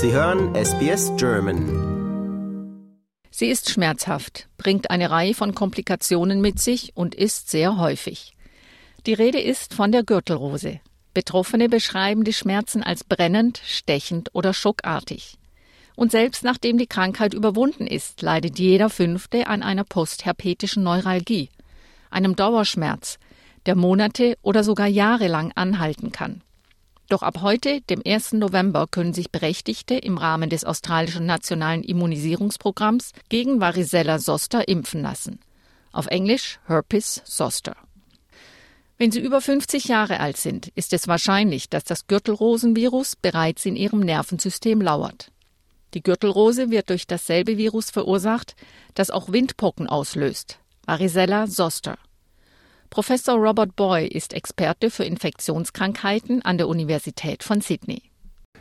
Sie hören SBS German. Sie ist schmerzhaft, bringt eine Reihe von Komplikationen mit sich und ist sehr häufig. Die Rede ist von der Gürtelrose. Betroffene beschreiben die Schmerzen als brennend, stechend oder schockartig. Und selbst nachdem die Krankheit überwunden ist, leidet jeder Fünfte an einer postherpetischen Neuralgie, einem Dauerschmerz, der Monate oder sogar jahrelang anhalten kann. Doch ab heute, dem 1. November, können sich Berechtigte im Rahmen des australischen nationalen Immunisierungsprogramms gegen Varicella Zoster impfen lassen. Auf Englisch Herpes Zoster. Wenn Sie über 50 Jahre alt sind, ist es wahrscheinlich, dass das Gürtelrosenvirus bereits in Ihrem Nervensystem lauert. Die Gürtelrose wird durch dasselbe Virus verursacht, das auch Windpocken auslöst, Varicella Zoster. Professor Robert Boy ist Experte für Infektionskrankheiten an der Universität von Sydney.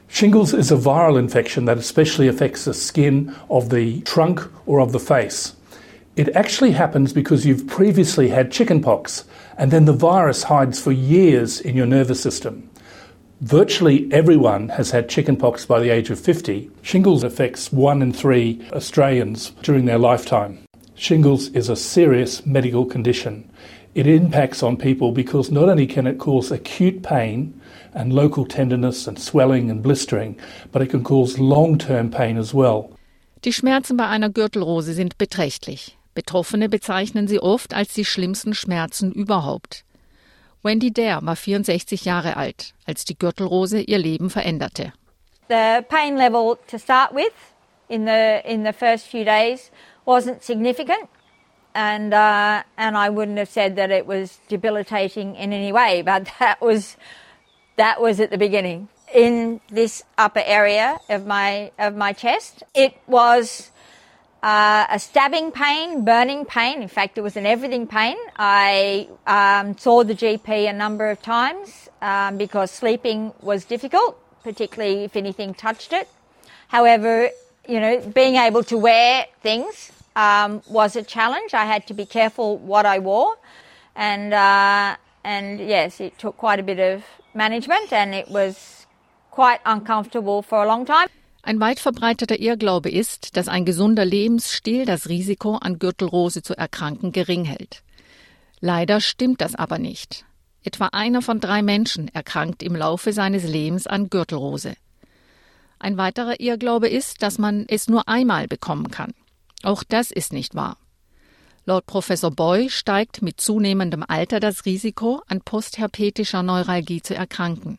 Shingles is a viral infection that especially affects the skin of the trunk or of the face. It actually happens because you've previously had chickenpox and then the virus hides for years in your nervous system. Virtually everyone has had chickenpox by the age of 50. Shingles affects one in three Australians during their lifetime. Shingles is a serious medical condition. It impacts on people because not only can it cause acute pain and local tenderness and swelling and blistering, but it can cause long-term pain as well. Die Schmerzen bei einer Gürtelrose sind beträchtlich. Betroffene bezeichnen sie oft als die schlimmsten Schmerzen überhaupt. Wendy Dare war 64 Jahre alt, als die Gürtelrose ihr Leben veränderte. The pain level to start with in the in the first few days wasn't significant. And uh, and I wouldn't have said that it was debilitating in any way, but that was that was at the beginning. In this upper area of my of my chest, it was uh, a stabbing pain, burning pain. In fact, it was an everything pain. I um, saw the GP a number of times um, because sleeping was difficult, particularly if anything touched it. However, you know, being able to wear things um, was a challenge. I had to be careful what I wore, and uh, and yes, it took quite a bit of management, and it was quite uncomfortable for a long time. Ein weit verbreiteter Irrglaube ist, dass ein gesunder Lebensstil das Risiko, an Gürtelrose zu erkranken, gering hält. Leider stimmt das aber nicht. Etwa einer von drei Menschen erkrankt im Laufe seines Lebens an Gürtelrose. Ein weiterer Irrglaube ist, dass man es nur einmal bekommen kann. Auch das ist nicht wahr. Laut Professor Boy steigt mit zunehmendem Alter das Risiko, an postherpetischer Neuralgie zu erkranken.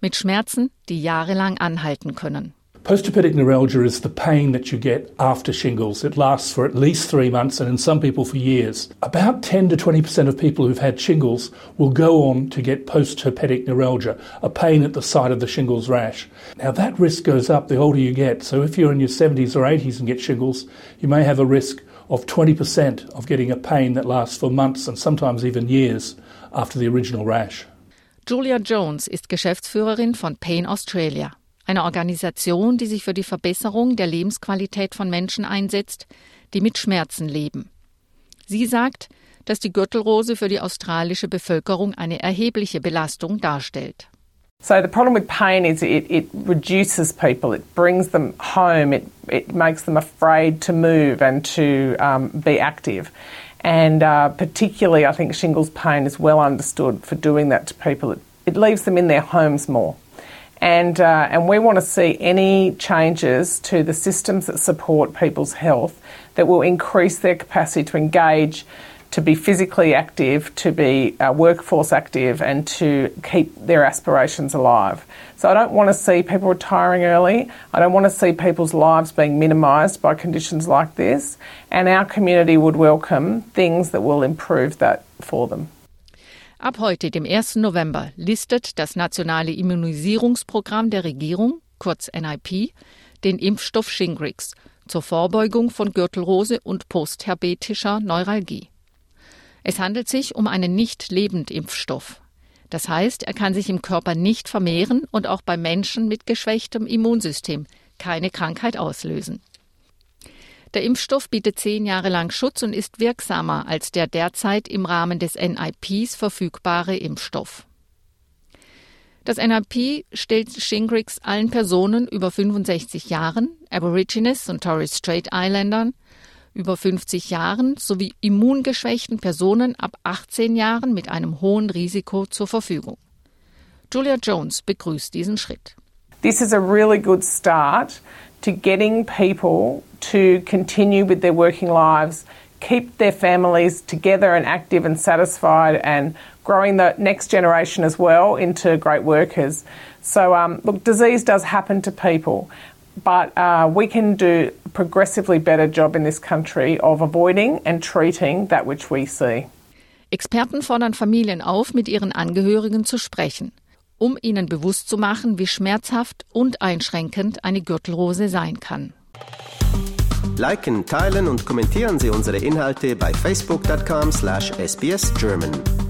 Mit Schmerzen, die jahrelang anhalten können. Postherpetic neuralgia is the pain that you get after shingles. It lasts for at least three months and in some people for years. About 10 to 20% of people who've had shingles will go on to get postherpetic neuralgia, a pain at the site of the shingles rash. Now that risk goes up the older you get. So if you're in your 70s or 80s and get shingles, you may have a risk of 20% of getting a pain that lasts for months and sometimes even years after the original rash. Julia Jones ist Geschäftsführerin von Pain Australia. Eine Organisation, die sich für die Verbesserung der Lebensqualität von Menschen einsetzt, die mit Schmerzen leben. Sie sagt, dass die Gürtelrose für die australische Bevölkerung eine erhebliche Belastung darstellt. So the problem with pain is it, it reduces people, it brings them home, it, it makes them afraid to move and to um, be active. And uh, particularly, I think shingles pain is well understood for doing that to people. It, it leaves them in their homes more. And, uh, and we want to see any changes to the systems that support people's health that will increase their capacity to engage, to be physically active, to be uh, workforce active, and to keep their aspirations alive. So I don't want to see people retiring early. I don't want to see people's lives being minimised by conditions like this. And our community would welcome things that will improve that for them. Ab heute, dem 1. November, listet das Nationale Immunisierungsprogramm der Regierung, kurz NIP, den Impfstoff Shingrix zur Vorbeugung von Gürtelrose und postherpetischer Neuralgie. Es handelt sich um einen Nicht-Lebend-Impfstoff. Das heißt, er kann sich im Körper nicht vermehren und auch bei Menschen mit geschwächtem Immunsystem keine Krankheit auslösen. Der Impfstoff bietet zehn Jahre lang Schutz und ist wirksamer als der derzeit im Rahmen des NIPs verfügbare Impfstoff. Das NRP stellt Shingrix allen Personen über 65 Jahren, Aborigines und Torres Strait Islandern, über 50 Jahren sowie immungeschwächten Personen ab 18 Jahren mit einem hohen Risiko zur Verfügung. Julia Jones begrüßt diesen Schritt. This is a really good start to getting people to continue with their working lives, keep their families together and active and satisfied, and growing the next generation as well into great workers. So, um, look, disease does happen to people, but uh, we can do a progressively better job in this country of avoiding and treating that which we see. Experten fordern Familien auf, mit ihren Angehörigen zu sprechen um ihnen bewusst zu machen, wie schmerzhaft und einschränkend eine Gürtelrose sein kann. Liken, teilen und kommentieren Sie unsere Inhalte bei facebook.com/sbsgerman.